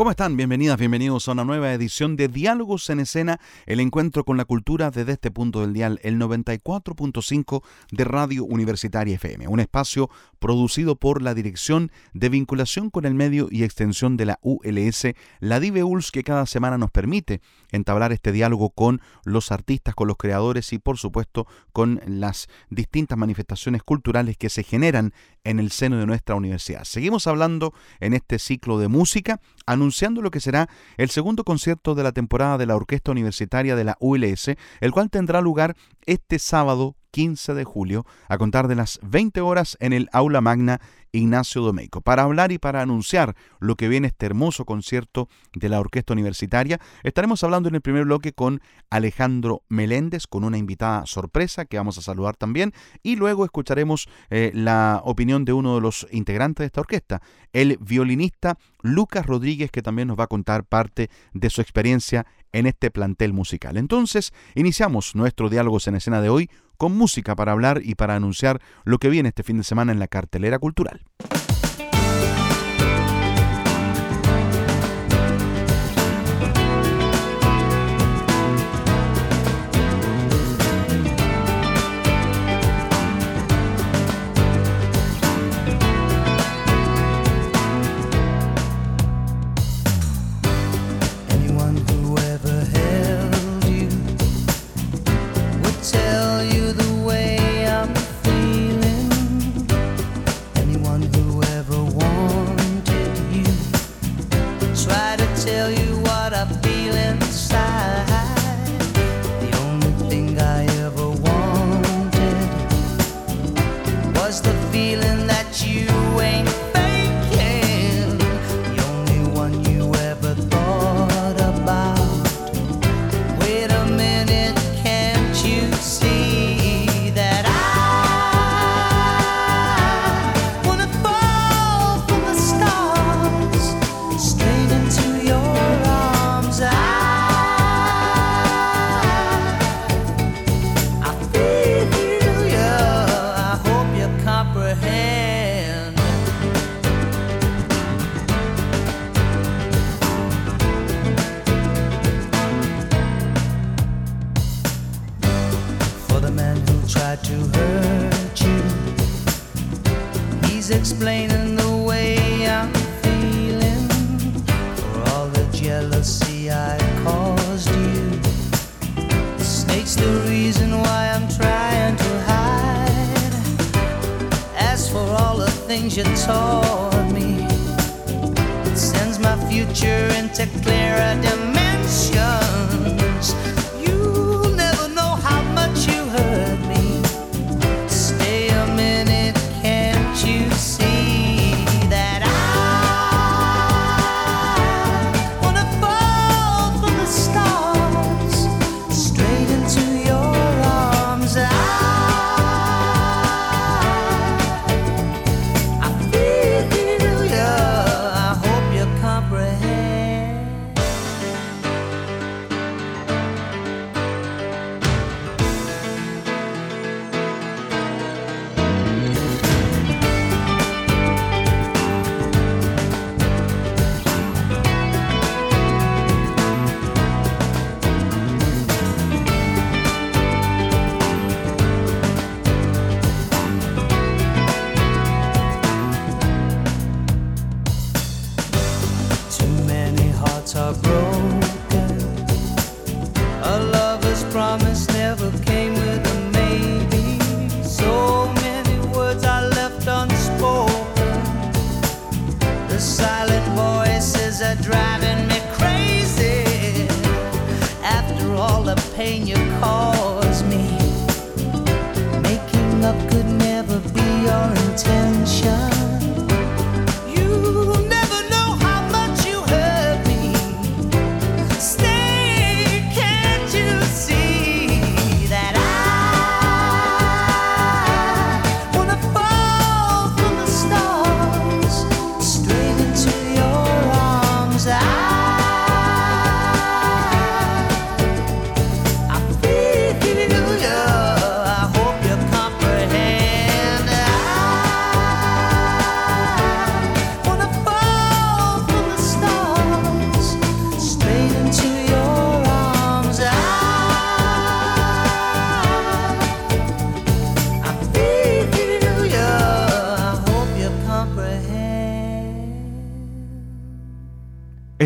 ¿Cómo están? Bienvenidas, bienvenidos a una nueva edición de Diálogos en Escena, el encuentro con la cultura desde este punto del dial, el 94.5 de Radio Universitaria FM, un espacio producido por la Dirección de Vinculación con el Medio y Extensión de la ULS, la DIVEULS, que cada semana nos permite entablar este diálogo con los artistas, con los creadores y por supuesto con las distintas manifestaciones culturales que se generan en el seno de nuestra universidad. Seguimos hablando en este ciclo de música, anunciando lo que será el segundo concierto de la temporada de la Orquesta Universitaria de la ULS, el cual tendrá lugar este sábado 15 de julio a contar de las 20 horas en el aula magna Ignacio Domeico. Para hablar y para anunciar lo que viene este hermoso concierto de la Orquesta Universitaria, estaremos hablando en el primer bloque con Alejandro Meléndez, con una invitada sorpresa que vamos a saludar también, y luego escucharemos eh, la opinión de uno de los integrantes de esta orquesta, el violinista Lucas Rodríguez, que también nos va a contar parte de su experiencia en este plantel musical. Entonces, iniciamos nuestro diálogos en escena de hoy con música para hablar y para anunciar lo que viene este fin de semana en la cartelera cultural. tell you what I feel inside. things you taught me. It sends my future into clearer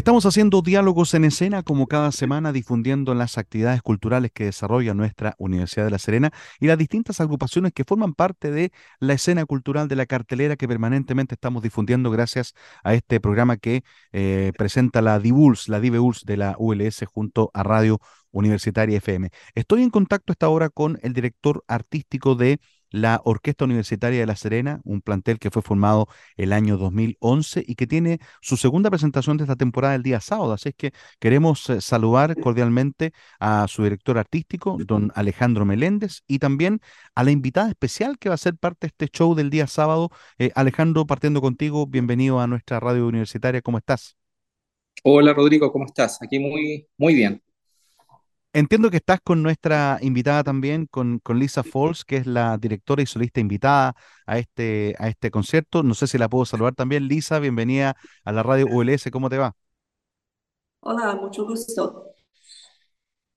Estamos haciendo diálogos en escena como cada semana difundiendo las actividades culturales que desarrolla nuestra Universidad de La Serena y las distintas agrupaciones que forman parte de la escena cultural de la cartelera que permanentemente estamos difundiendo gracias a este programa que eh, presenta la DIVULS, la DIVEULS de la ULS junto a Radio Universitaria FM. Estoy en contacto esta hora con el director artístico de la Orquesta Universitaria de La Serena, un plantel que fue formado el año 2011 y que tiene su segunda presentación de esta temporada el día sábado. Así es que queremos eh, saludar cordialmente a su director artístico, don Alejandro Meléndez, y también a la invitada especial que va a ser parte de este show del día sábado. Eh, Alejandro, partiendo contigo, bienvenido a nuestra radio universitaria. ¿Cómo estás? Hola Rodrigo, ¿cómo estás? Aquí muy, muy bien. Entiendo que estás con nuestra invitada también, con, con, Lisa Falls, que es la directora y solista invitada a este, a este concierto. No sé si la puedo saludar también. Lisa, bienvenida a la radio ULS. ¿Cómo te va? Hola, mucho gusto.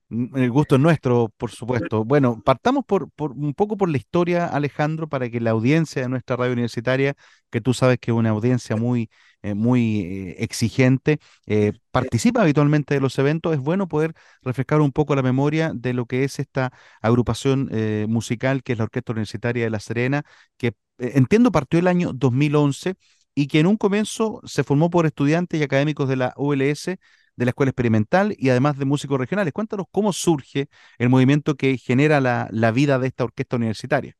El gusto es nuestro, por supuesto. Bueno, partamos por, por, un poco por la historia, Alejandro, para que la audiencia de nuestra radio universitaria, que tú sabes que es una audiencia muy eh, muy eh, exigente, eh, participa habitualmente de los eventos, es bueno poder refrescar un poco la memoria de lo que es esta agrupación musical que es la Orquesta Universitaria de La Serena, que entiendo partió el año 2011 y que en un comienzo se formó por estudiantes y académicos de la ULS, de la Escuela Experimental y además de músicos regionales. Cuéntanos cómo surge el movimiento que genera la, la vida de esta orquesta universitaria.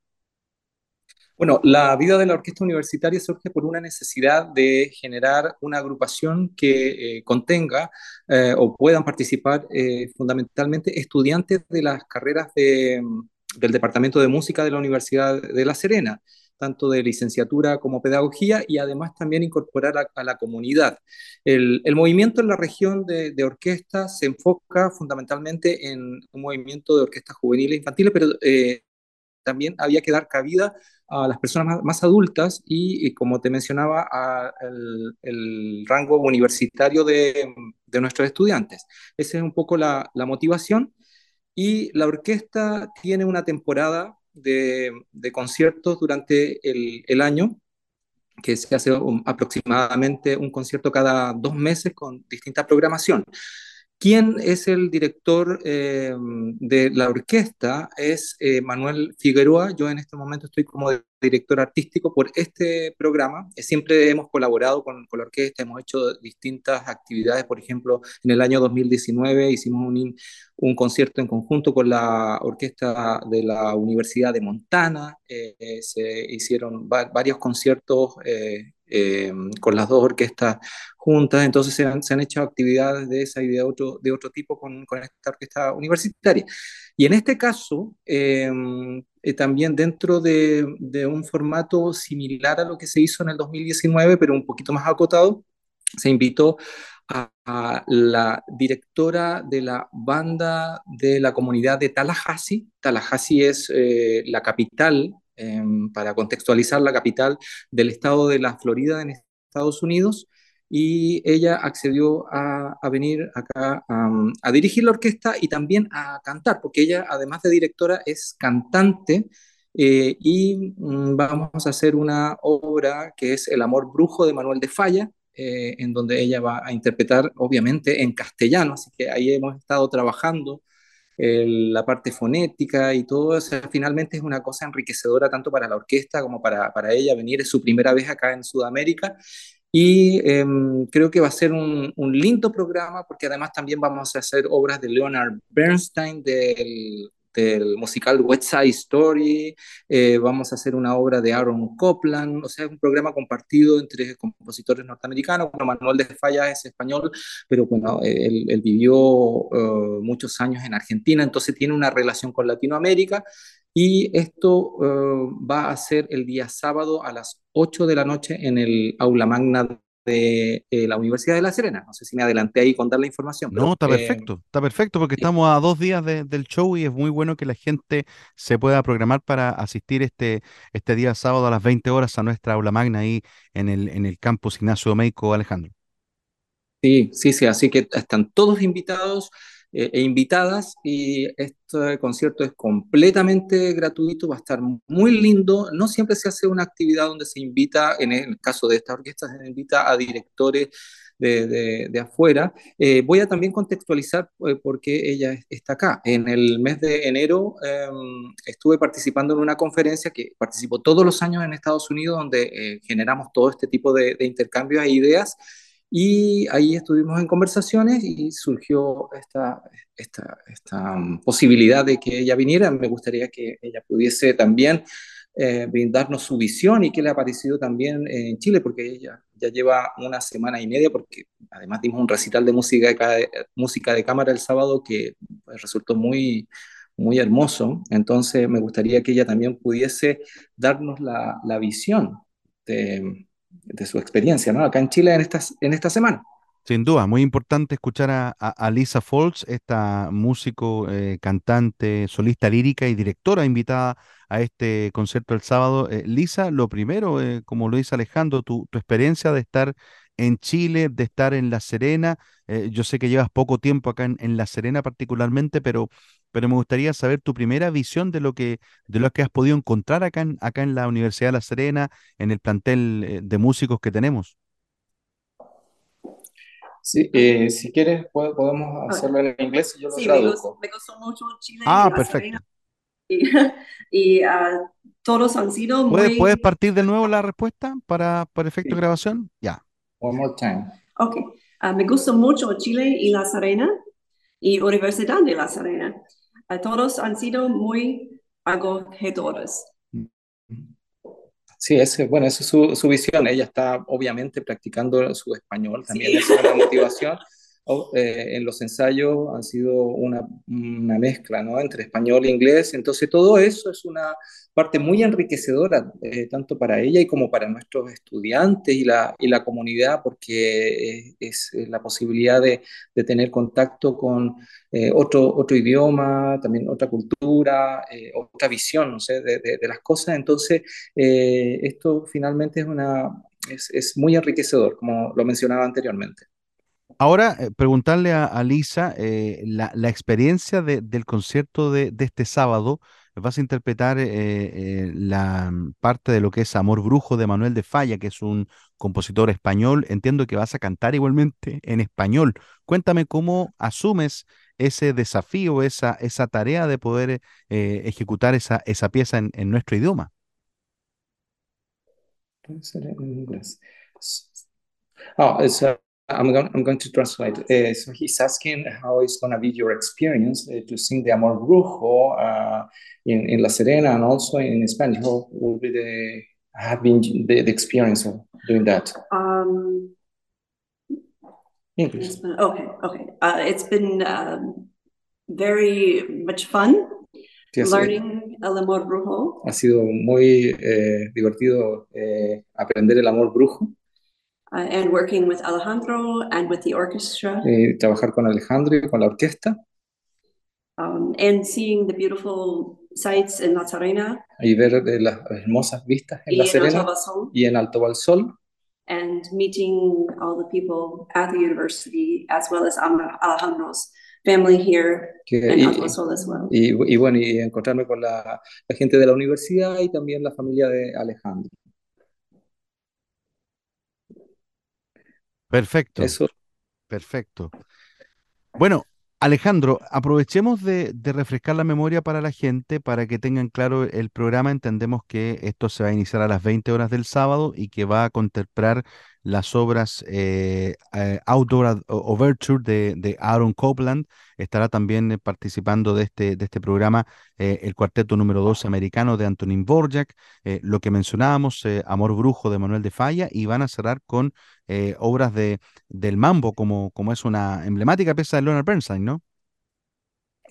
Bueno, la vida de la orquesta universitaria surge por una necesidad de generar una agrupación que eh, contenga eh, o puedan participar eh, fundamentalmente estudiantes de las carreras del Departamento de Música de la Universidad de La Serena, tanto de licenciatura como pedagogía, y además también incorporar a, la comunidad. El, movimiento en la región de, de orquesta se enfoca fundamentalmente en un movimiento de orquestas juveniles e infantiles, pero también había que dar cabida a las personas más, adultas y, como te mencionaba, al el, rango universitario de, nuestros estudiantes. Esa es un poco la, motivación. Y la orquesta tiene una temporada de, conciertos durante el, el, año, que se hace aproximadamente un concierto cada dos meses con distinta programación. ¿Quién es el director eh, de la orquesta? Es eh, Manuel Figueroa. Yo en este momento estoy como director artístico por este programa. Eh, siempre hemos colaborado con, la orquesta, hemos hecho distintas actividades. Por ejemplo, en el año 2019 hicimos un concierto en conjunto con la orquesta de la Universidad de Montana. se hicieron varios conciertos eh, con las dos orquestas juntas, entonces se han, se hecho actividades de esa y de otro, de otro tipo con, con esta orquesta universitaria. Y en este caso, eh, eh, también dentro de, un formato similar a lo que se hizo en el 2019, pero un poquito más acotado, se invitó a, a la directora de la banda de la comunidad de Tallahassee. Tallahassee es la capital Em, para contextualizar la capital del estado de la Florida en Estados Unidos, y ella accedió a, venir acá a dirigir la orquesta y también a cantar, porque ella, además de directora, es cantante. Eh, y mm, vamos a hacer una obra que es El amor brujo de Manuel de Falla, eh, en donde ella va a interpretar, obviamente, en castellano, así que ahí hemos estado trabajando la parte fonética y todo eso, finalmente es una cosa enriquecedora tanto para la orquesta como para, para ella venir, es su primera vez acá en Sudamérica. Y em, creo que va a ser un, lindo programa porque además también vamos a hacer obras de Leonard Bernstein, del, del musical West Side Story, eh, vamos a hacer una obra de Aaron Copland, o sea, es un programa compartido entre compositores norteamericanos. Bueno, Manuel de Falla es español, pero bueno, él, vivió eh, muchos años en Argentina, entonces tiene una relación con Latinoamérica. Y esto eh, va a ser el día sábado a las 8 de la noche en el aula magna de eh, la Universidad de La Serena. No sé si me adelanté ahí con dar la información. no, está eh, perfecto, está perfecto porque estamos a dos días del show y es muy bueno que la gente se pueda programar para asistir este, este día sábado a las 20 horas a nuestra aula magna ahí en el, en el campus Ignacio Domeico, Alejandro. Sí, sí, sí, así que están todos invitados. Eh, e invitadas y este concierto es completamente gratuito, va a estar muy lindo. No siempre se hace una actividad donde se invita, en el caso de esta orquesta, se invita a directores de, de, afuera. Eh, voy a también contextualizar eh, por qué ella está acá. En el mes de enero em, estuve participando en una conferencia que participo todos los años en Estados Unidos, donde generamos todo este tipo de, de intercambios e ideas. Y ahí estuvimos en conversaciones y surgió esta, esta, esta mm, posibilidad de que ella viniera. Me gustaría que ella pudiese también eh, brindarnos su visión y qué le ha parecido también en Chile, porque ella ya lleva una semana y media, porque además dimos un recital de música de, música de cámara el sábado que pues, resultó muy, muy hermoso. Entonces me gustaría que ella también pudiese darnos la, la visión de de su experiencia, ¿no? Acá en Chile en, en esta semana. Sin duda, muy importante escuchar a, Lisa Foltz, esta músico, eh, cantante, solista lírica y directora invitada a este concierto el sábado. Eh, Lisa, lo primero, eh, como lo dice Alejandro, tu, tu, experiencia de estar en Chile, de estar en La Serena. yo sé que llevas poco tiempo acá en, en La Serena particularmente, pero pero me gustaría saber tu primera visión de lo que, de lo que has podido encontrar acá en, acá en la Universidad de La Serena, en el plantel eh, de músicos que tenemos. Sí, eh, si quieres podemos hacerlo en inglés y yo lo sí, traduzco. Me gustó, mucho Chile ah, perfecto. Y, ah, todos han sido muy... ¿Puedes, partir de nuevo la respuesta para, para efecto de grabación? Ya. One more time. Ok. Ah, me gustó mucho Chile y La Serena y Universidad de La Serena todos han sido muy acogedores. Sí, ese, bueno, esa es su, su, visión. Ella está obviamente practicando su español, también es una motivación. Eh, en los ensayos han sido una, mezcla ¿no? entre español e inglés, entonces todo eso es una parte muy enriquecedora, eh, tanto para ella y como para nuestros estudiantes y la, y la comunidad, porque es, la posibilidad de, tener contacto con eh, otro, idioma, también otra cultura, otra visión de, las cosas, entonces esto finalmente es, una, es muy enriquecedor, como lo mencionaba anteriormente. Ahora, eh, preguntarle a, Lisa eh, la, experiencia del concierto de, este sábado. Vas a interpretar eh, la mm, parte de lo que es Amor Brujo de Manuel de Falla, que es un compositor español. Entiendo que vas a cantar igualmente en español. Cuéntame cómo asumes ese desafío, esa, esa tarea de poder ejecutar esa, esa pieza en, nuestro idioma. Puede ser en inglés. Oh, I'm going, I'm going to translate. Uh, so he's asking how it's going to be your experience uh, to sing the Amor Brujo uh, in, in La Serena and also in Spanish. How will be the have been the, the experience of doing that? Um, English. Okay, okay. Uh, it's been um, very much fun learning el amor brujo. Ha sido muy eh, divertido eh, aprender el amor brujo. Uh, and working with Alejandro and with the orchestra. Y trabajar con Alejandro y con la orquesta. Um, and seeing the beautiful sights in La Serena. Y ver eh, las hermosas vistas en La Serena y en Alto. And meeting all the people at the university as well as Alejandro's family here que, y, Alto Balsol as well. Y, y, bueno, y encontrarme con la, la gente de la universidad y también la familia de Alejandro. Perfecto. Eso. Perfecto. Bueno, Alejandro, aprovechemos de, refrescar la memoria para la gente para que tengan claro el programa. Entendemos que esto se va a iniciar a las 20 horas del sábado y que va a contemplar las obras eh, eh, Outdoor Overture de, de, Aaron Copland. Estará también participando de este, de este programa el cuarteto número 12 americano de Antonin Borjak, lo que mencionábamos, Amor Brujo de Manuel de Falla, y van a cerrar con obras de, del Mambo, como, como es una emblemática pieza de Leonard Bernstein, ¿no?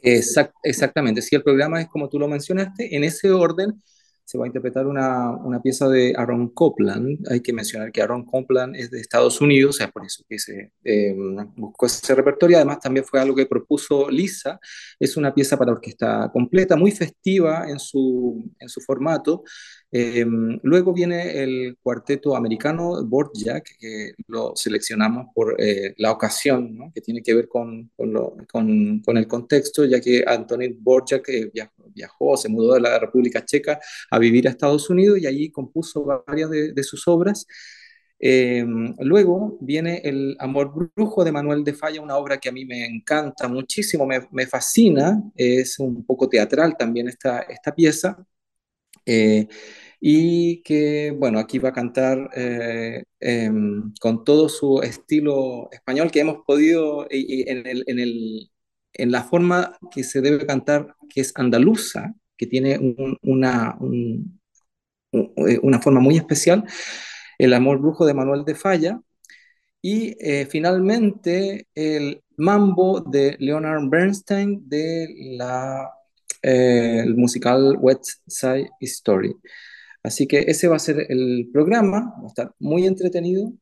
exactamente, si el programa es como tú lo mencionaste, en ese orden se va a interpretar una, una, pieza de Aaron Copland. Hay que mencionar que Aaron Copland es de Estados Unidos, o sea, por eso que se eh, buscó ese repertorio. Además, también fue algo que propuso Lisa. Es una pieza para orquesta completa, muy festiva en su, en su formato. Eh, luego viene el cuarteto americano Borjak, que lo seleccionamos por eh, la ocasión, que tiene que ver con, con, el contexto, ya que Antonín Borjak viajó, viajó, se mudó de la República Checa a vivir a Estados Unidos y allí compuso varias de, sus obras. Em, luego viene El Amor Brujo de Manuel de Falla, una obra que a mí me encanta muchísimo, me, fascina, es un poco teatral también esta, esta pieza. Eh, y que, bueno, aquí va a cantar eh, em, con todo su estilo español que hemos podido, en, el, en, el, en, la forma que se debe cantar, que es andaluza, que tiene una, eh, una forma muy especial, El amor brujo de Manuel de Falla, y finalmente el mambo de Leonard Bernstein de la, eh, el musical West Side Story. Así que ese va a ser el programa, va a estar muy entretenido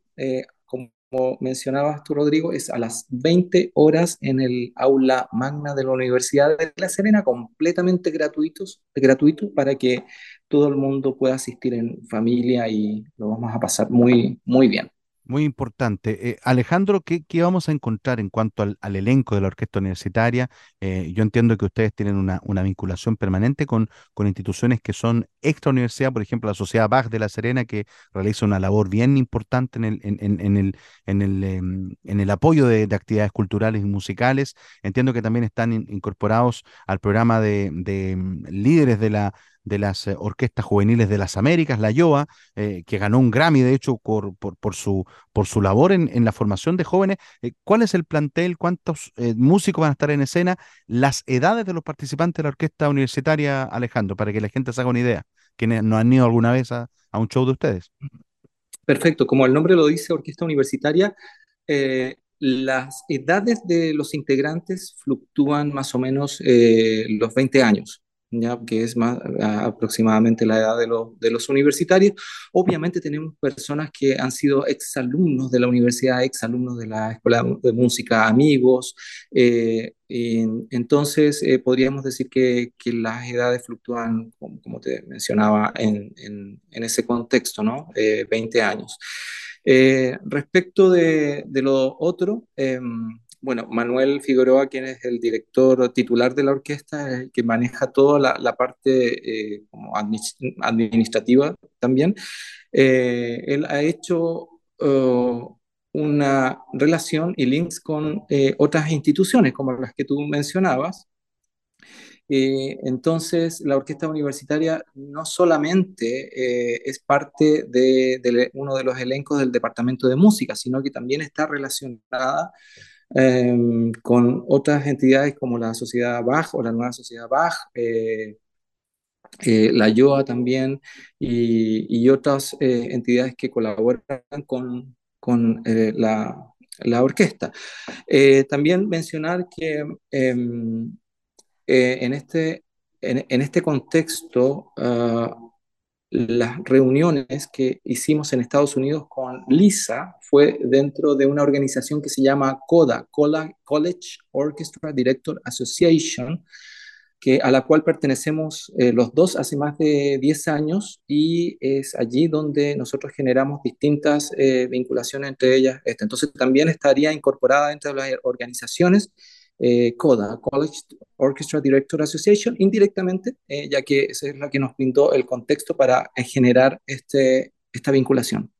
como mencionabas tú, Rodrigo, es a las 20 horas en el aula magna de la Universidad de La Serena, completamente gratuitos, gratuito para que todo el mundo pueda asistir en familia y lo vamos a pasar muy, muy bien. Muy importante. Eh, Alejandro, ¿qué, ¿qué, vamos a encontrar en cuanto al, elenco de la orquesta universitaria? Eh, yo entiendo que ustedes tienen una, vinculación permanente con, con, instituciones que son extra universidad, por ejemplo, la Sociedad Bach de La Serena, que realiza una labor bien importante en el, en, en, el, en el, em, en el apoyo de, actividades culturales y musicales. Entiendo que también están incorporados al programa de, de em, líderes de la de las eh, orquestas juveniles de las Américas, la YOA, eh, que ganó un Grammy, de hecho, por, por, su, por su labor en, en la formación de jóvenes. Eh, ¿Cuál es el plantel? ¿Cuántos músicos van a estar en escena? Las edades de los participantes de la orquesta universitaria, Alejandro, para que la gente se haga una idea, quienes no han ido alguna vez a, a un show de ustedes. Perfecto, como el nombre lo dice, orquesta universitaria, las edades de los integrantes fluctúan más o menos los 20 años que es más aproximadamente la edad de, de, los universitarios. Obviamente tenemos personas que han sido exalumnos de la universidad, exalumnos de la Escuela de Música, amigos. Eh, entonces, eh, podríamos decir que, que, las edades fluctúan, como, te mencionaba, en, en, ese contexto, ¿no? 20 eh, años. respecto de, de, lo otro, em, bueno, Manuel Figueroa, quien es el director titular de la orquesta, es el que maneja toda la, parte eh, como administrativa también. Eh, él ha hecho uh, una relación y links con eh, otras instituciones, como las que tú mencionabas. entonces, la orquesta universitaria no solamente es parte de, de uno de los elencos del departamento de música, sino que también está relacionada Em, con otras entidades como la Sociedad Bach o la Nueva Sociedad Bach, eh, eh, la YOA también y, otras eh, entidades que colaboran con, con la, la, orquesta. también mencionar que em, en, este, en, en, este contexto ah, las reuniones que hicimos en Estados Unidos con Lisa fue dentro de una organización que se llama CODA, College Orchestra Director Association, que, a la cual pertenecemos eh, los dos hace más de 10 años y es allí donde nosotros generamos distintas eh, vinculaciones entre ellas. Este, entonces también estaría incorporada entre las organizaciones eh, CODA, College Orchestra Director Association, indirectamente, ya que esa es la que nos pintó el contexto para generar este, esta vinculación.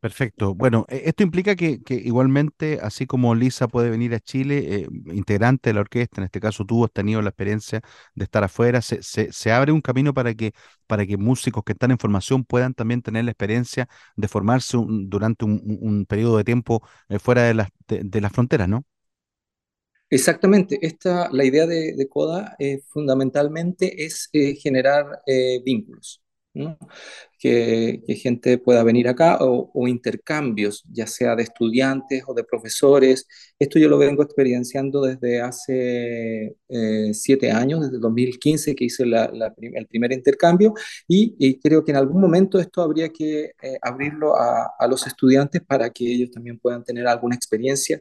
Perfecto. Bueno, e, esto implica que, igualmente, así como Lisa puede venir a Chile, eh, integrante de la orquesta, en este caso tú has tenido la experiencia de estar afuera, se, abre un camino para que, para que músicos que están en formación puedan también tener la experiencia de formarse durante un, periodo de tiempo eh, fuera de las, de, fronteras, ¿no? Exactamente. Esta, la idea de, CODA eh, fundamentalmente es generar vínculos. ¿no? Que, gente pueda venir acá o, intercambios, ya sea de estudiantes o de profesores. Esto yo lo vengo experienciando desde hace eh, siete años, desde 2015 que hice el primer intercambio y, creo que en algún momento esto habría que eh, abrirlo a, los estudiantes para que ellos también puedan tener alguna experiencia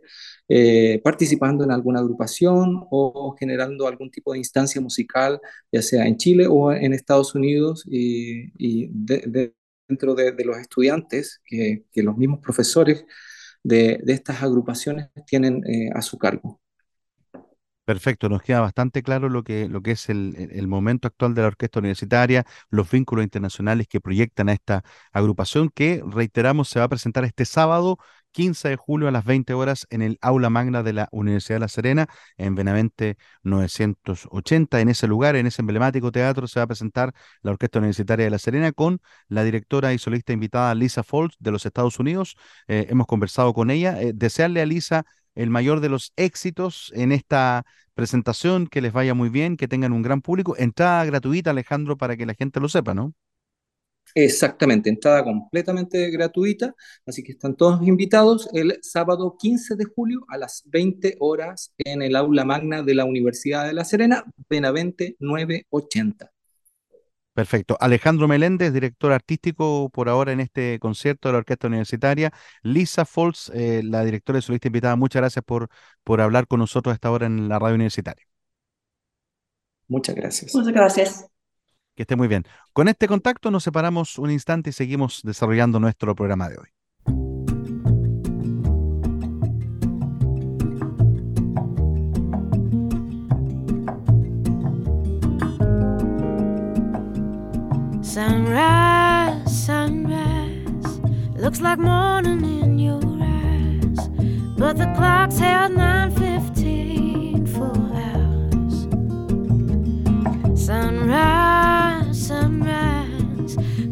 eh, participando en alguna agrupación o generando algún tipo de instancia musical, ya sea en Chile o en Estados Unidos y, dentro de, los estudiantes que, los mismos profesores de, estas agrupaciones tienen eh, a su cargo. Perfecto, nos queda bastante claro lo que, lo que es el, momento actual de la orquesta universitaria, los vínculos internacionales que proyectan a esta agrupación que, reiteramos, se va a presentar este sábado 15 de julio a las 20 horas en el aula magna de la Universidad de La Serena, en Benavente 980. En ese lugar, en ese emblemático teatro, se va a presentar la Orquesta Universitaria de La Serena con la directora y solista invitada Lisa Foltz de los Estados Unidos. Eh, hemos conversado con ella. Eh, desearle a Lisa el mayor de los éxitos en esta presentación, que les vaya muy bien, que tengan un gran público. Entrada gratuita, Alejandro, para que la gente lo sepa, ¿no? Exactamente, entrada completamente gratuita, así que están todos invitados el sábado 15 de julio a las 20 horas en el aula magna de la Universidad de La Serena, Benavente 980. Perfecto. Alejandro Meléndez, director artístico por ahora en este concierto de la Orquesta Universitaria. Lisa Foltz, eh, la directora y solista invitada, muchas gracias por, por hablar con nosotros a esta hora en la radio universitaria. Muchas gracias. Muchas gracias. Que esté muy bien. Con este contacto nos separamos un instante y seguimos desarrollando nuestro programa de hoy. Sunrise, sunrise, looks like morning in your eyes, but the clock's held 9:15 for hours. Sunrise,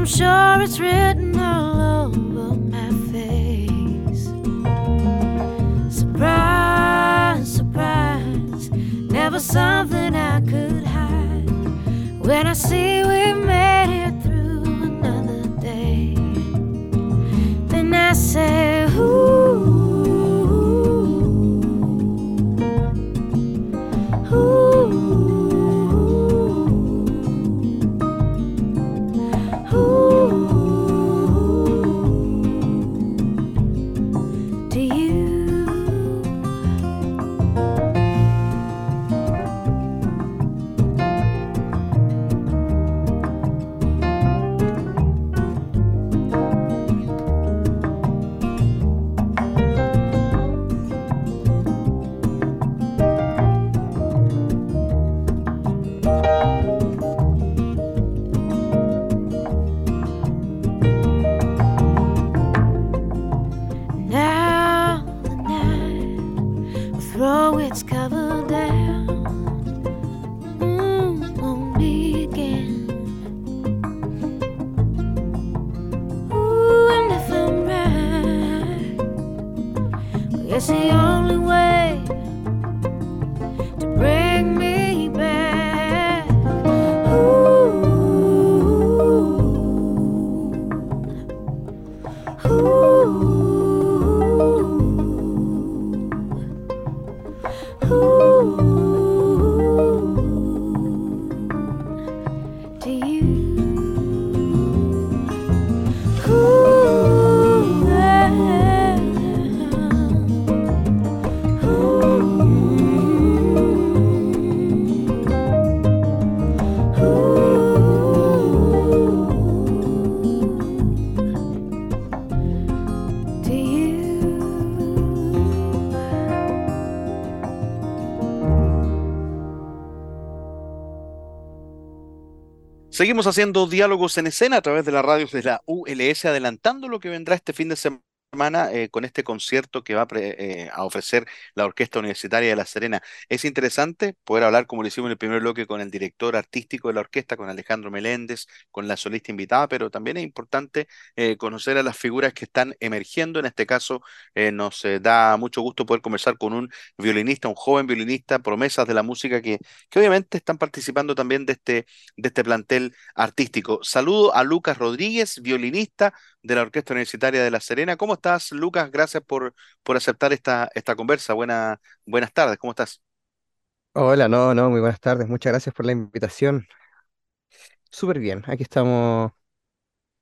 Ooh. sure it's written all over my face. Surprise, surprise, never something I could hide. When I see Seguimos haciendo diálogos en escena a través de las radios de la ULS, adelantando lo que vendrá este fin de semana eh, con este concierto que va a, pre- eh, a ofrecer la Orquesta Universitaria de La Serena. Es interesante poder hablar, como lo hicimos en el primer bloque, con el director artístico de la orquesta, con Alejandro Meléndez, con la solista invitada, pero también es importante eh, conocer a las figuras que están emergiendo. En este caso, nos da mucho gusto poder conversar con un violinista, un joven violinista, promesas de la música que, que obviamente están participando también de este, de este plantel artístico. Saludo a Lucas Rodríguez, violinista de la Orquesta Universitaria de La Serena. ¿Cómo estás, Lucas? Gracias por, por aceptar esta, esta conversa. Buena, buenas tardes, ¿cómo estás? Hola, no, no, muy buenas tardes. Muchas gracias por la invitación. Súper bien, aquí estamos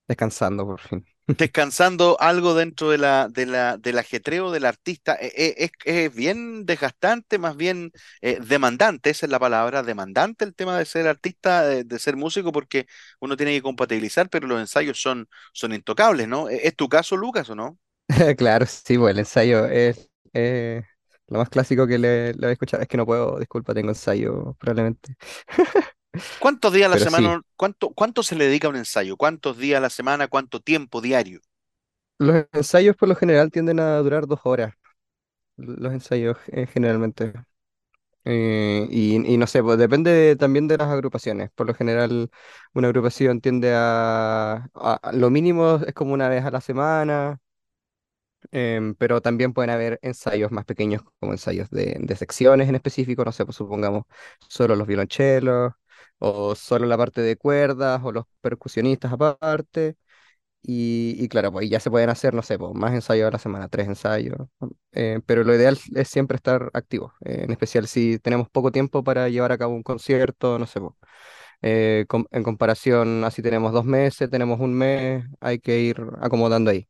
descansando por fin. Descansando algo dentro de la, de la, del ajetreo del artista, Eh, eh, es, es bien desgastante, más bien eh, demandante, esa es la palabra, demandante el tema de ser artista, de, de ser músico, porque uno tiene que compatibilizar, pero los ensayos son, son intocables, ¿no? ¿Es es tu caso, Lucas, o no? Claro, sí, pues el ensayo es eh, lo más clásico que le, le voy a escuchar. Es que no puedo, disculpa, tengo ensayo probablemente. ¿Cuántos días a la Pero sí, semana, cuánto, cuánto se le dedica a un ensayo? ¿Cuántos días a la semana? ¿Cuánto tiempo diario? los ensayos por lo general tienden a durar dos horas, los ensayos eh, generalmente. Eh, y, y no sé, pues depende también de las agrupaciones. Por lo general, una agrupación tiende a, a- a- lo mínimo es como una vez a la semana, em, pero también pueden haber ensayos más pequeños, como ensayos de, de secciones en específico, no sé, pues supongamos solo los violonchelos, o solo la parte de cuerdas, o los percusionistas aparte. Y, y claro, pues ya se pueden hacer, no sé, pues, más ensayos a la semana, tres ensayos. eh, pero lo ideal es siempre estar activo, eh, en especial si tenemos poco tiempo para llevar a cabo un concierto, no sé, pues, eh, com- en comparación, así tenemos dos meses, tenemos un mes, hay que ir acomodando ahí.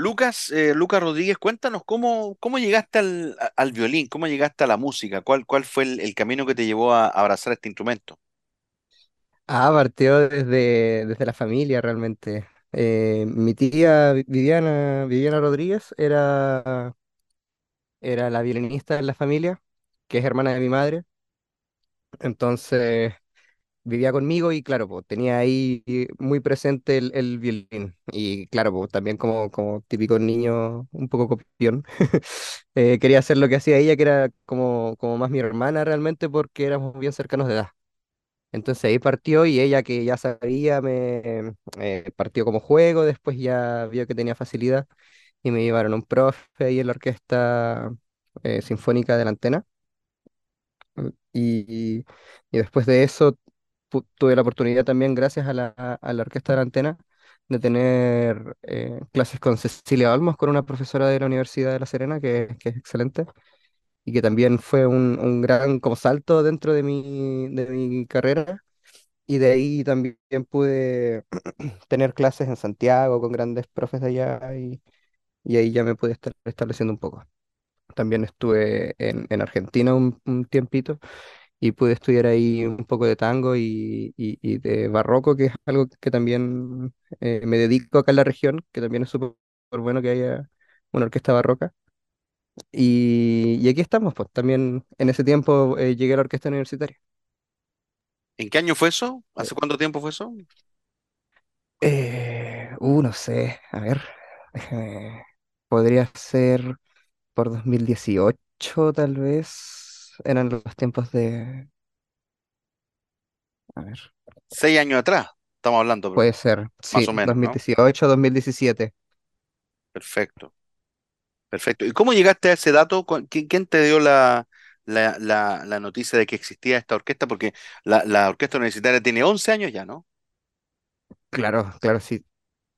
Lucas, eh, Lucas Rodríguez, cuéntanos cómo, cómo llegaste al, al violín, cómo llegaste a la música, cuál, cuál fue el, camino que te llevó a, abrazar este instrumento. Ah, partió desde, desde la familia realmente. Eh, mi tía Vi- Viviana, Viviana Rodríguez era, era la violinista de la familia, que es hermana de mi madre. Entonces vivía conmigo y claro, pues, tenía ahí muy presente el, el violín. Y claro, pues, también como, como típico niño un poco copión, eh, quería hacer lo que hacía ella, que era como, como más mi hermana realmente, porque éramos bien cercanos de edad. Entonces ahí partió y ella que ya sabía me eh, partió como juego, después ya vio que tenía facilidad y me llevaron un profe ahí en la orquesta eh, sinfónica de la Antena. Y, y después de eso tuve la oportunidad también, gracias a la, a la orquesta de la Antena, de tener eh, clases con Cecilia Olmos, con una profesora de la Universidad de La Serena, que, que es excelente y que también fue un, un gran como salto dentro de mi, de mi carrera y de ahí también pude tener clases en Santiago con grandes profes de allá y, y ahí ya me pude estar estableciendo un poco. También estuve en, en Argentina un, un tiempito y pude estudiar ahí un poco de tango y, y- y de barroco, que es algo que también eh, me dedico acá en la región, que también es súper bueno que haya una orquesta barroca. Y, y aquí estamos, pues también en ese tiempo eh, llegué a la orquesta universitaria. ¿En qué año fue eso? Eh, ¿Hace cuánto tiempo fue eso? Eh, uh, no sé, a ver, podría ser por 2018 tal vez, eran los tiempos de, a ver, Seis años atrás, estamos hablando, bro, puede ser, más sí, o menos, ¿no? 2018, 2017. Perfecto, perfecto. ¿Y cómo llegaste a ese dato? ¿Cu- ¿Quién, quién te dio la, la, la, la noticia de que existía esta orquesta? Porque la, la orquesta universitaria tiene 11 años ya, ¿no? Claro, claro, sí.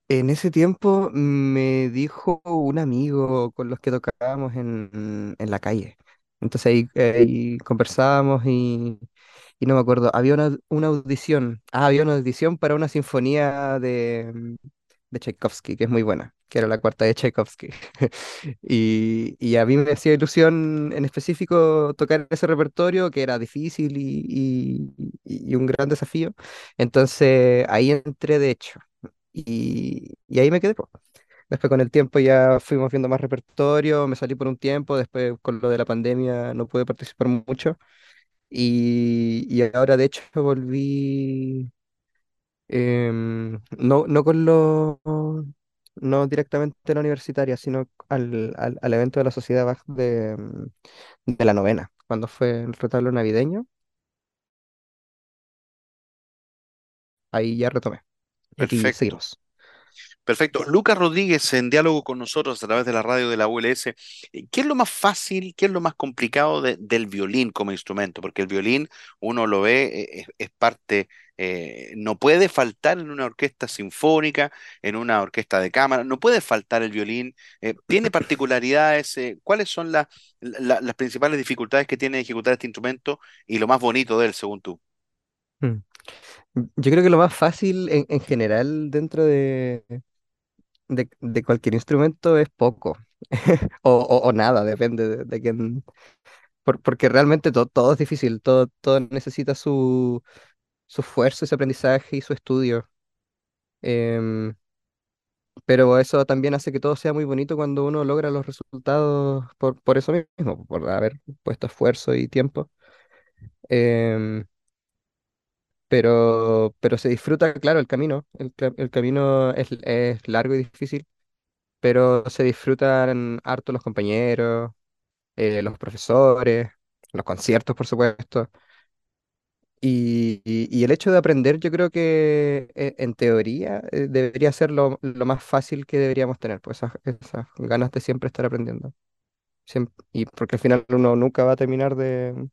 En ese tiempo me dijo un amigo con los que tocábamos en, en la calle. Entonces ahí, conversábamos y, y no me acuerdo, había una, una audición, ah, había una audición para una sinfonía de, de Tchaikovsky, que es muy buena, que era la cuarta de Tchaikovsky. Y, y a mí me hacía ilusión en específico tocar ese repertorio, que era difícil y, y un gran desafío. Entonces ahí entré de hecho. Y, y ahí me quedé. Después con el tiempo ya fuimos viendo más repertorio, me salí por un tiempo, después con lo de la pandemia no pude participar mucho y, y ahora de hecho volví, Em, no, no con lo, no directamente a la universitaria, sino al, al, al evento de la sociedad Bach de, mm, de la novena, cuando fue el retablo navideño, ahí ya retomé. Y Perfecto. seguimos. Perfecto. Lucas Rodríguez en diálogo con nosotros a través de la radio de la ULS. Eh, ¿Qué es lo más fácil, qué es lo más complicado de- del violín como instrumento? Porque el violín, uno lo ve, eh, es, parte, eh, no puede faltar en una orquesta sinfónica, en una orquesta de cámara, no puede faltar el violín. Tiene particularidades. ¿cuáles son la- la- las principales dificultades que tiene ejecutar este instrumento y lo más bonito de él, según tú? Mm. Yo creo que lo más fácil en general dentro de, de, de cualquier instrumento es poco, o, o- nada, depende de, de quién, por- porque realmente to- todo es difícil, todo, todo necesita su, su esfuerzo, su aprendizaje y su estudio. Em, pero eso también hace que todo sea muy bonito cuando uno logra los resultados por, por eso mismo, por haber puesto esfuerzo y tiempo. Em, pero, pero se disfruta, claro, el camino. El, el camino es, es largo y difícil, pero se disfrutan harto los compañeros, eh, los profesores, los conciertos, por supuesto. Y, y- y el hecho de aprender, yo creo que eh, en teoría eh, debería ser lo, lo más fácil que deberíamos tener, pues esas, esas ganas de siempre estar aprendiendo. Siem- y porque al final uno nunca va a terminar de,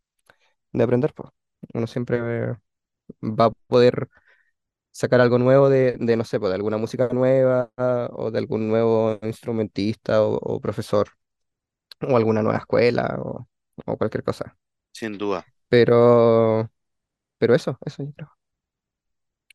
de aprender, pues. Uno siempre va a poder sacar algo nuevo de, de, no sé, pues, de alguna música nueva o de algún nuevo instrumentista o, o profesor o alguna nueva escuela o, o cualquier cosa. Sin duda. Pero, pero eso, eso yo creo.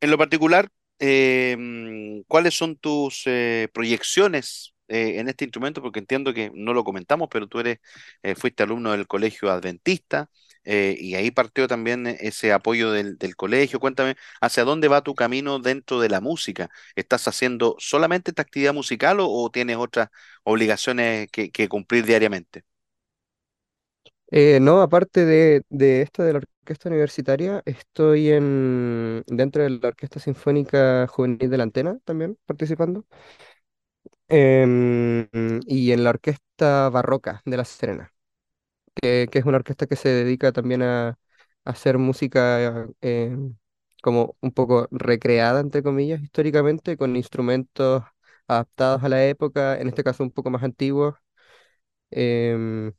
En lo particular, eh, mm, ¿cuáles son tus eh, proyecciones eh, en este instrumento? Porque entiendo que no lo comentamos, pero tú eres, eh, fuiste alumno del colegio adventista eh, y ahí partió también eh, ese apoyo del, colegio. Cuéntame, ¿hacia dónde va tu camino dentro de la música? ¿Estás haciendo solamente esta actividad musical o, tienes otras obligaciones que, cumplir diariamente? Eh, no, aparte de, esto de la orquesta universitaria, estoy en, dentro de la Orquesta Sinfónica Juvenil de la Antena también participando. Em, y en la Orquesta Barroca de La Serena, que, es una orquesta que se dedica también a, hacer música em, como un poco recreada, entre comillas, históricamente, con instrumentos adaptados a la época, en este caso un poco más antiguos. em,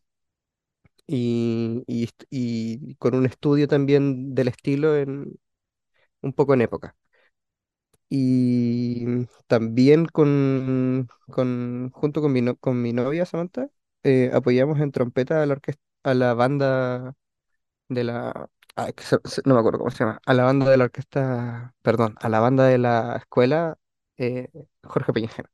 y, y con un estudio también del estilo en, un poco en época. Y también con, con, junto con mi, no- con mi novia Samantha, eh, apoyamos en trompeta a la orquesta, a la banda de la, no me acuerdo cómo se llama, a la banda de la orquesta, perdón, a la banda de la escuela eh, Jorge Peñajena,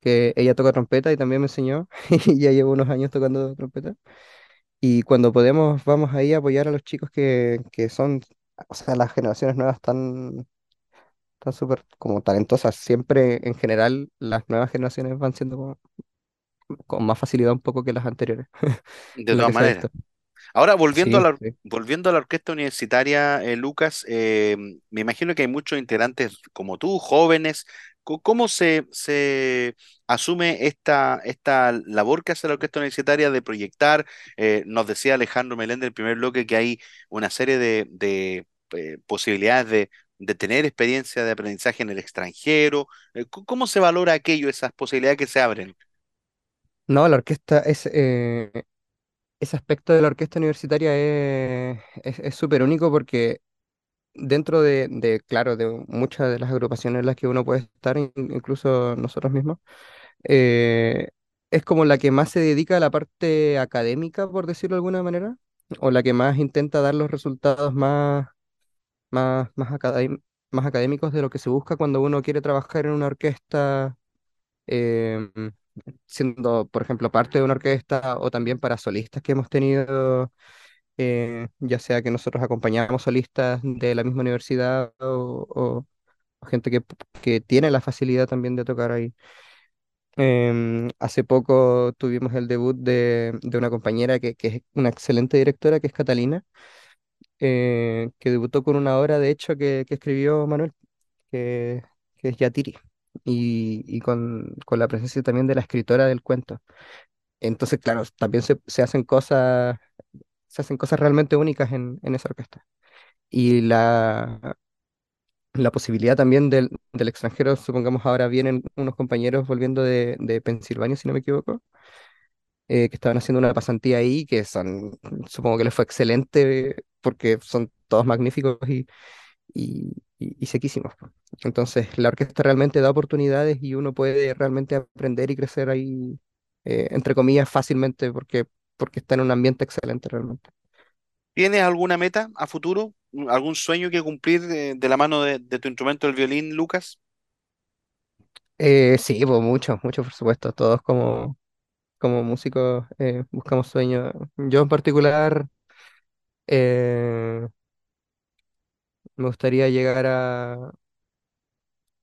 que ella toca trompeta y también me enseñó, y ya llevo unos años tocando trompeta. Y cuando podemos, vamos ahí a apoyar a los chicos que, que son, o sea, las generaciones nuevas tan súper como talentosas. Siempre, en general, las nuevas generaciones van siendo como- con más facilidad un poco que las anteriores, De todas maneras. Ahora, volviendo a la, sí. volviendo a la orquesta universitaria, eh, Lucas, eh, me imagino que hay muchos integrantes como tú, jóvenes. ¿Cómo se, se asume esta, esta labor que hace la orquesta universitaria de proyectar? Eh, nos decía Alejandro Meléndez en el primer bloque que hay una serie de, de, posibilidades de, de tener experiencia de aprendizaje en el extranjero. ¿cómo se valora aquello, esas posibilidades que se abren? No, la orquesta es, eh, ese aspecto de la orquesta universitaria es, es, es súper único porque dentro de, de, claro, de muchas de las agrupaciones en las que uno puede estar, in- incluso nosotros mismos, eh, es como la que más se dedica a la parte académica, por decirlo de alguna manera, o la que más intenta dar los resultados más, más, más académicos de lo que se busca cuando uno quiere trabajar en una orquesta, em, siendo, por ejemplo, parte de una orquesta o también para solistas que hemos tenido, eh, ya sea que nosotros acompañamos solistas de la misma universidad o, gente que, que tiene la facilidad también de tocar ahí. Em, hace poco tuvimos el debut de, de una compañera que, que es una excelente directora, que es Catalina, eh, que debutó con una obra, de hecho, que, que escribió Manuel. que es Yatiri, y, y con, con la presencia también de la escritora del cuento. Entonces, claro, también se, se hacen cosas, se hacen cosas realmente únicas en, en esa orquesta. Y la, la posibilidad también del, del extranjero, supongamos ahora vienen unos compañeros volviendo de, de Pensilvania, si no me equivoco, eh, que estaban haciendo una pasantía ahí, que son, supongo que les fue excelente porque son todos magníficos y, y, y- y sequísimos. Entonces, la orquesta realmente da oportunidades y uno puede realmente aprender y crecer ahí, eh, entre comillas, fácilmente porque, porque está en un ambiente excelente realmente. ¿Tienes alguna meta a futuro? ¿Algún sueño que cumplir de, de la mano de, de tu instrumento, el violín, Lucas? Eh, sí, pues mucho, mucho, por supuesto. Todos como, como músicos eh, buscamos sueños. Yo en particular eh, me gustaría llegar a,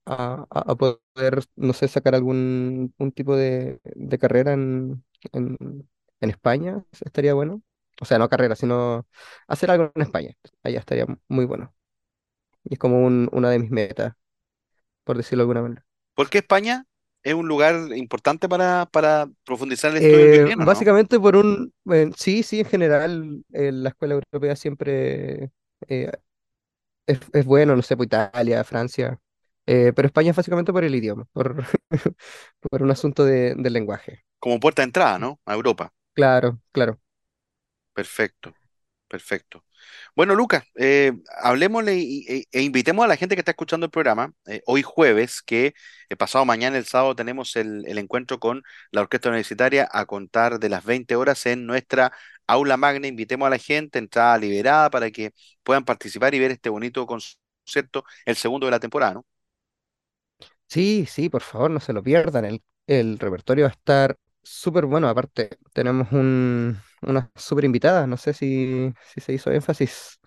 a, poder, no sé, sacar algún un tipo de, de carrera en, en, en España. Estaría bueno. O sea, no carrera, sino hacer algo en España. Allá estaría muy bueno. Y es como un- una de mis metas, por decirlo de alguna manera. ¿Por qué España es un lugar importante para, para profundizar el estudio Eh, básicamente por un, eh, sí, sí, en general eh, la escuela europea siempre eh, es, es bueno, no sé, por Italia, Francia, eh, pero España es básicamente por el idioma, por, por un asunto de, del lenguaje. Como puerta de entrada, ¿no? A Europa. Claro, claro. Perfecto, perfecto. Bueno, Lucas, eh, hablemosle e, e invitemos a la gente que está escuchando el programa eh, hoy jueves, que eh, pasado mañana, el sábado, tenemos el, el encuentro con la Orquesta Universitaria a contar de las 20 horas en nuestra aula magna. Invitemos a la gente, entrada liberada, para que puedan participar y ver este bonito concierto, el segundo de la temporada, ¿no? Sí, sí, por favor, no se lo pierdan. El, el repertorio va a estar súper bueno. Aparte, tenemos un, una súper invitada, no sé si, si se hizo énfasis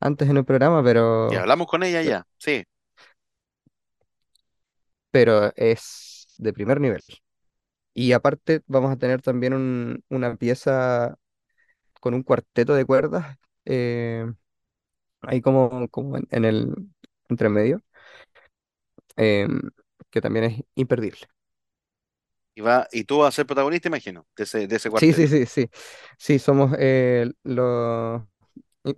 antes en el programa, Y pero, hablamos con ella ya, sí. pero es de primer nivel. Y aparte vamos a tener también un- una pieza con un cuarteto de cuerdas, eh, ahí como, como en, en el entremedio, em, que también es imperdible. Y, va, y tú vas a ser protagonista, imagino, de ese, de ese Sí, sí, cuarteto. sí, sí. Sí, somos eh, los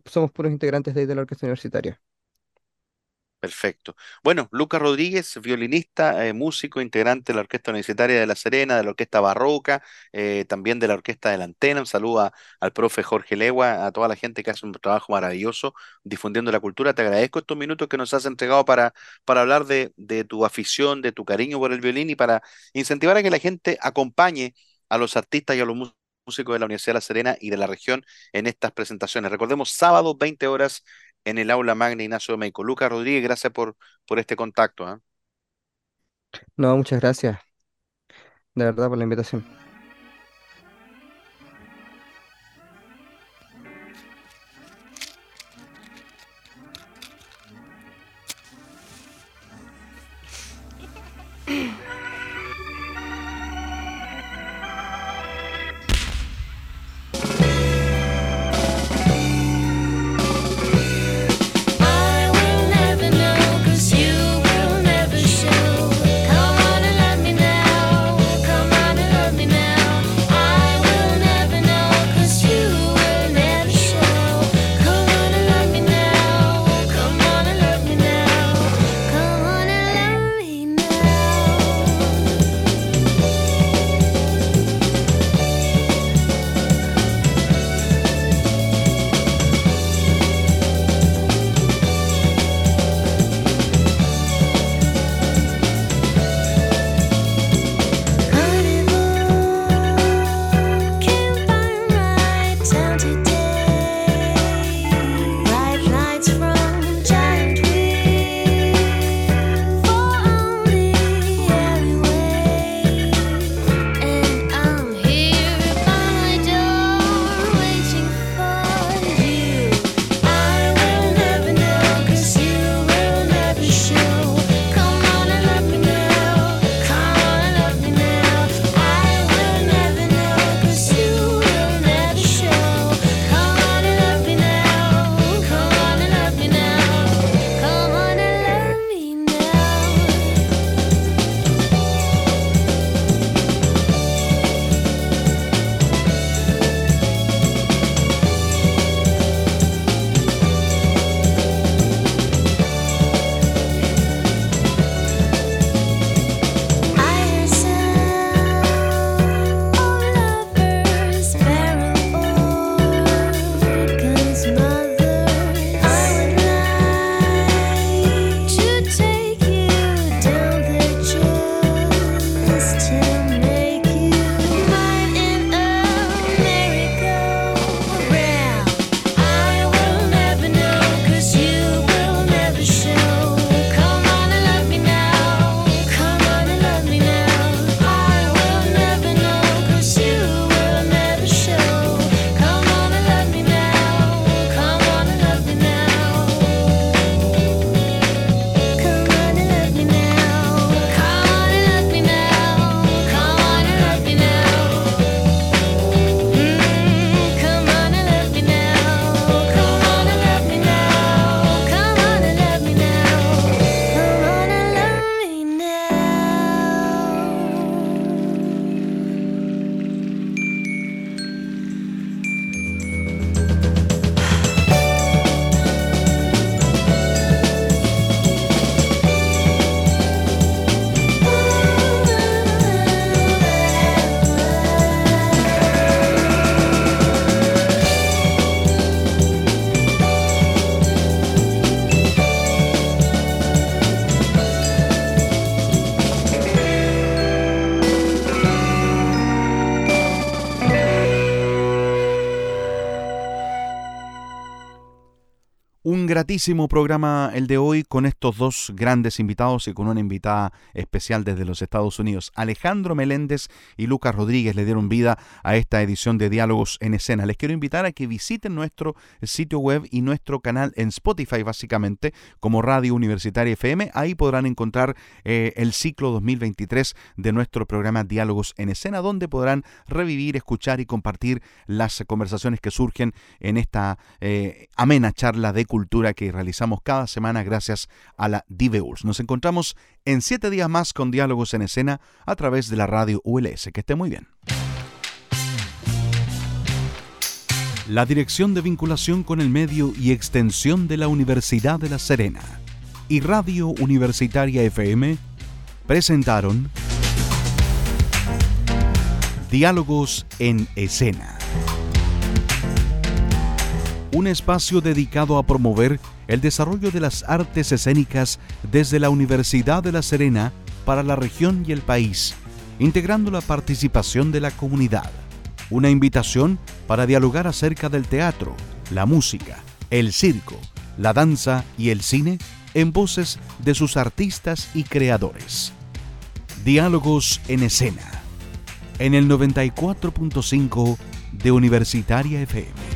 somos puros integrantes de, de la orquesta universitaria. Perfecto. Bueno, Lucas Rodríguez, violinista, eh, músico, integrante de la Orquesta Universitaria de La Serena, de la Orquesta Barroca, eh, también de la Orquesta de la Antena. Un saludo al profe Jorge Legua, a toda la gente que hace un trabajo maravilloso difundiendo la cultura. Te agradezco estos minutos que nos has entregado para, para hablar de, de tu afición, de tu cariño por el violín y para incentivar a que la gente acompañe a los artistas y a los músicos músicos de la Universidad de La Serena y de la región en estas presentaciones. Recordemos, sábado, 20 horas en el aula magna Ignacio Domeyko. Lucas Rodríguez, gracias por, por este contacto. ¿ah? No, muchas gracias, de verdad, por la invitación. Gratísimo programa el de hoy con estos dos grandes invitados y con una invitada especial desde los Estados Unidos. Alejandro Meléndez y Lucas Rodríguez le dieron vida a esta edición de Diálogos en Escena. Les quiero invitar a que visiten nuestro sitio web y nuestro canal en Spotify, básicamente, como Radio Universitaria FM. Ahí podrán encontrar eh, el ciclo 2023 de nuestro programa Diálogos en Escena, donde podrán revivir, escuchar y compartir las conversaciones que surgen en esta eh, amena charla de cultura que realizamos cada semana gracias a la DVULS. Nos encontramos en siete días más con Diálogos en Escena a través de la radio ULS. Que esté muy bien. La Dirección de Vinculación con el Medio y Extensión de la Universidad de La Serena y Radio Universitaria FM presentaron Diálogos en Escena un espacio dedicado a promover el desarrollo de las artes escénicas desde la Universidad de La Serena para la región y el país, integrando la participación de la comunidad. Una invitación para dialogar acerca del teatro, la música, el circo, la danza y el cine en voces de sus artistas y creadores. Diálogos en escena, en el 94.5 de Universitaria FM.